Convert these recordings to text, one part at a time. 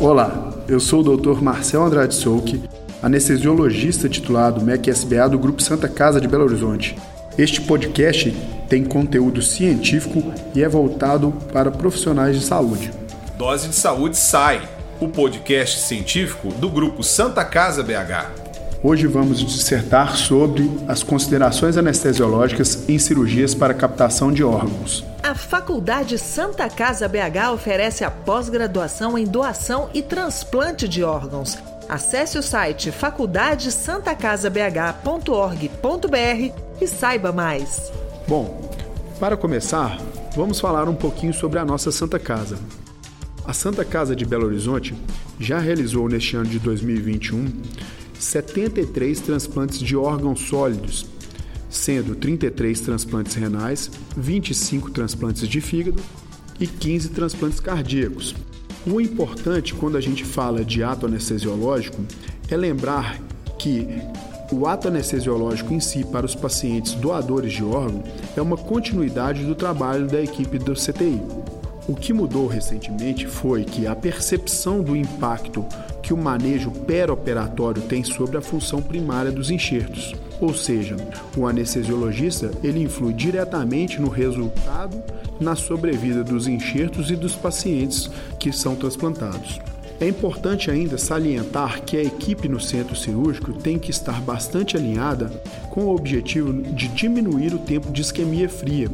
Olá, eu sou o Dr. Marcel Andrade Souque, anestesiologista titulado MEC-SBA do Grupo Santa Casa de Belo Horizonte. Este podcast tem conteúdo científico e é voltado para profissionais de saúde. Dose de Saúde SAI, o podcast científico do Grupo Santa Casa BH. Hoje vamos dissertar sobre as considerações anestesiológicas em cirurgias para captação de órgãos. A Faculdade Santa Casa BH oferece a pós-graduação em doação e transplante de órgãos. Acesse o site faculdadesantacasabh.org.br e saiba mais. Bom, para começar, vamos falar um pouquinho sobre a nossa Santa Casa. A Santa Casa de Belo Horizonte já realizou neste ano de 2021 73 transplantes de órgãos sólidos, sendo 33 transplantes renais, 25 transplantes de fígado e 15 transplantes cardíacos. O importante quando a gente fala de ato anestesiológico é lembrar que o ato anestesiológico em si para os pacientes doadores de órgão é uma continuidade do trabalho da equipe do CTI. O que mudou recentemente foi que a percepção do impacto que o manejo perioperatório tem sobre a função primária dos enxertos. Ou seja, o anestesiologista ele influi diretamente no resultado na sobrevida dos enxertos e dos pacientes que são transplantados. É importante ainda salientar que a equipe no centro cirúrgico tem que estar bastante alinhada com o objetivo de diminuir o tempo de isquemia fria,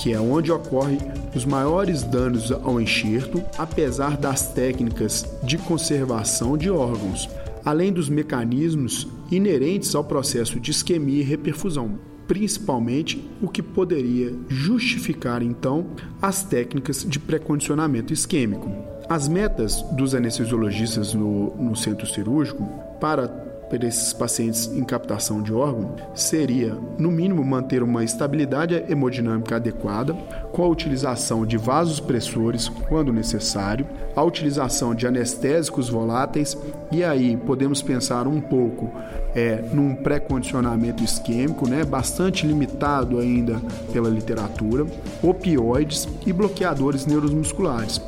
que é onde ocorre os maiores danos ao enxerto, apesar das técnicas de conservação de órgãos, além dos mecanismos inerentes ao processo de isquemia e reperfusão, principalmente o que poderia justificar então as técnicas de pré-condicionamento isquêmico. As metas dos anestesiologistas no, no centro cirúrgico para para esses pacientes em captação de órgão seria, no mínimo, manter uma estabilidade hemodinâmica adequada, com a utilização de vasos pressores quando necessário, a utilização de anestésicos voláteis, e aí podemos pensar um pouco é, num pré-condicionamento isquêmico, né, bastante limitado ainda pela literatura, opioides e bloqueadores neuromusculares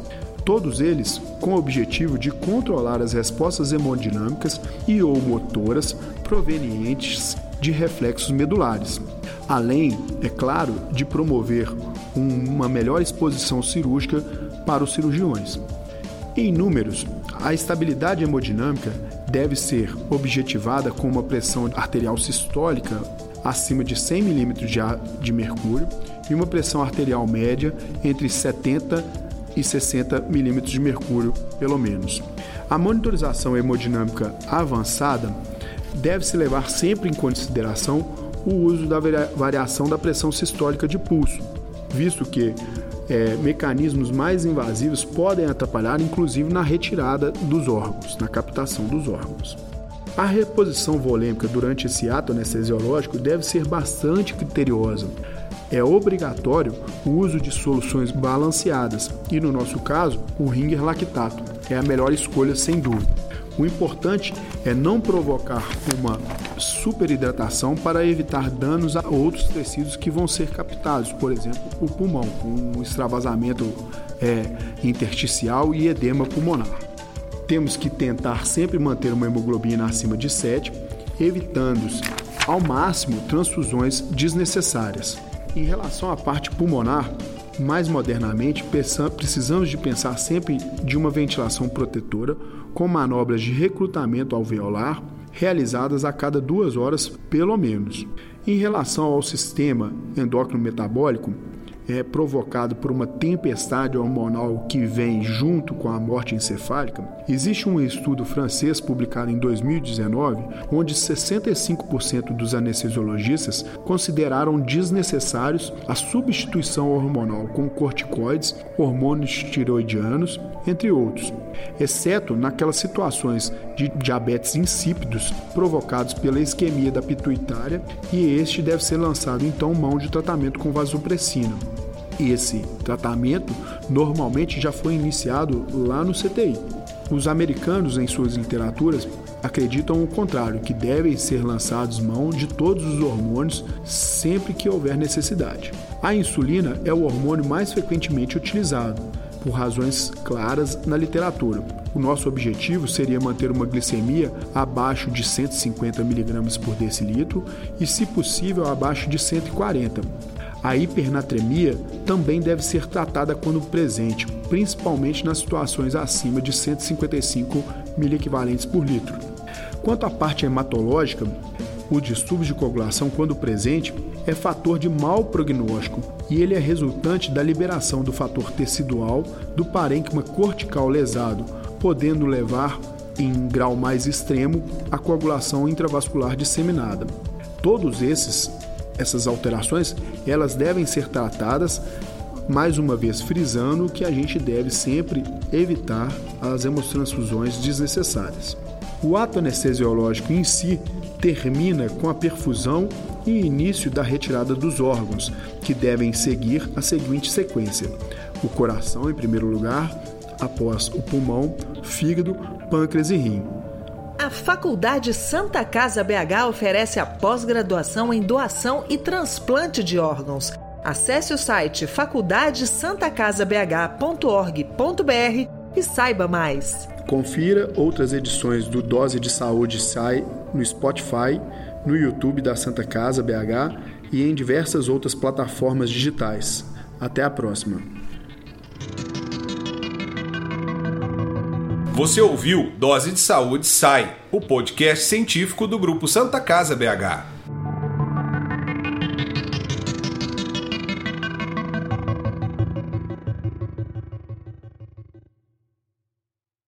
todos eles com o objetivo de controlar as respostas hemodinâmicas e ou motoras provenientes de reflexos medulares, além, é claro, de promover uma melhor exposição cirúrgica para os cirurgiões. Em números, a estabilidade hemodinâmica deve ser objetivada com uma pressão arterial sistólica acima de 100 mm de mercúrio e uma pressão arterial média entre 70 e 60 milímetros de mercúrio, pelo menos. A monitorização hemodinâmica avançada deve-se levar sempre em consideração o uso da variação da pressão sistólica de pulso, visto que é, mecanismos mais invasivos podem atrapalhar, inclusive na retirada dos órgãos, na captação dos órgãos. A reposição volêmica durante esse ato anestesiológico deve ser bastante criteriosa, é obrigatório o uso de soluções balanceadas e, no nosso caso, o ringer lactato é a melhor escolha sem dúvida. O importante é não provocar uma superidratação para evitar danos a outros tecidos que vão ser captados, por exemplo, o pulmão, com extravasamento é, intersticial e edema pulmonar. Temos que tentar sempre manter uma hemoglobina acima de 7, evitando ao máximo transfusões desnecessárias. Em relação à parte pulmonar, mais modernamente, precisamos de pensar sempre de uma ventilação protetora com manobras de recrutamento alveolar realizadas a cada duas horas, pelo menos. Em relação ao sistema endócrino metabólico, é provocado por uma tempestade hormonal que vem junto com a morte encefálica, existe um estudo francês publicado em 2019 onde 65% dos anestesiologistas consideraram desnecessários a substituição hormonal com corticoides, hormônios tiroidianos, entre outros, exceto naquelas situações de diabetes insípidos provocados pela isquemia da pituitária, e este deve ser lançado então mão de tratamento com vasopressina. Esse tratamento normalmente já foi iniciado lá no CTI. Os americanos, em suas literaturas, acreditam o contrário, que devem ser lançados mão de todos os hormônios sempre que houver necessidade. A insulina é o hormônio mais frequentemente utilizado, por razões claras na literatura. O nosso objetivo seria manter uma glicemia abaixo de 150 mg por decilitro e, se possível, abaixo de 140. A hipernatremia também deve ser tratada quando presente, principalmente nas situações acima de 155 miliequivalentes por litro. Quanto à parte hematológica, o distúrbio de coagulação, quando presente, é fator de mau prognóstico e ele é resultante da liberação do fator tecidual do parênquima cortical lesado, podendo levar, em grau mais extremo, à coagulação intravascular disseminada. Todos esses essas alterações, elas devem ser tratadas mais uma vez frisando que a gente deve sempre evitar as hemotransfusões desnecessárias. O ato anestesiológico em si termina com a perfusão e início da retirada dos órgãos, que devem seguir a seguinte sequência: o coração em primeiro lugar, após o pulmão, fígado, pâncreas e rim. A Faculdade Santa Casa BH oferece a pós-graduação em doação e transplante de órgãos. Acesse o site faculdadesantacasabh.org.br e saiba mais. Confira outras edições do Dose de Saúde SAI no Spotify, no YouTube da Santa Casa BH e em diversas outras plataformas digitais. Até a próxima. Você ouviu Dose de Saúde SAI, o podcast científico do Grupo Santa Casa BH.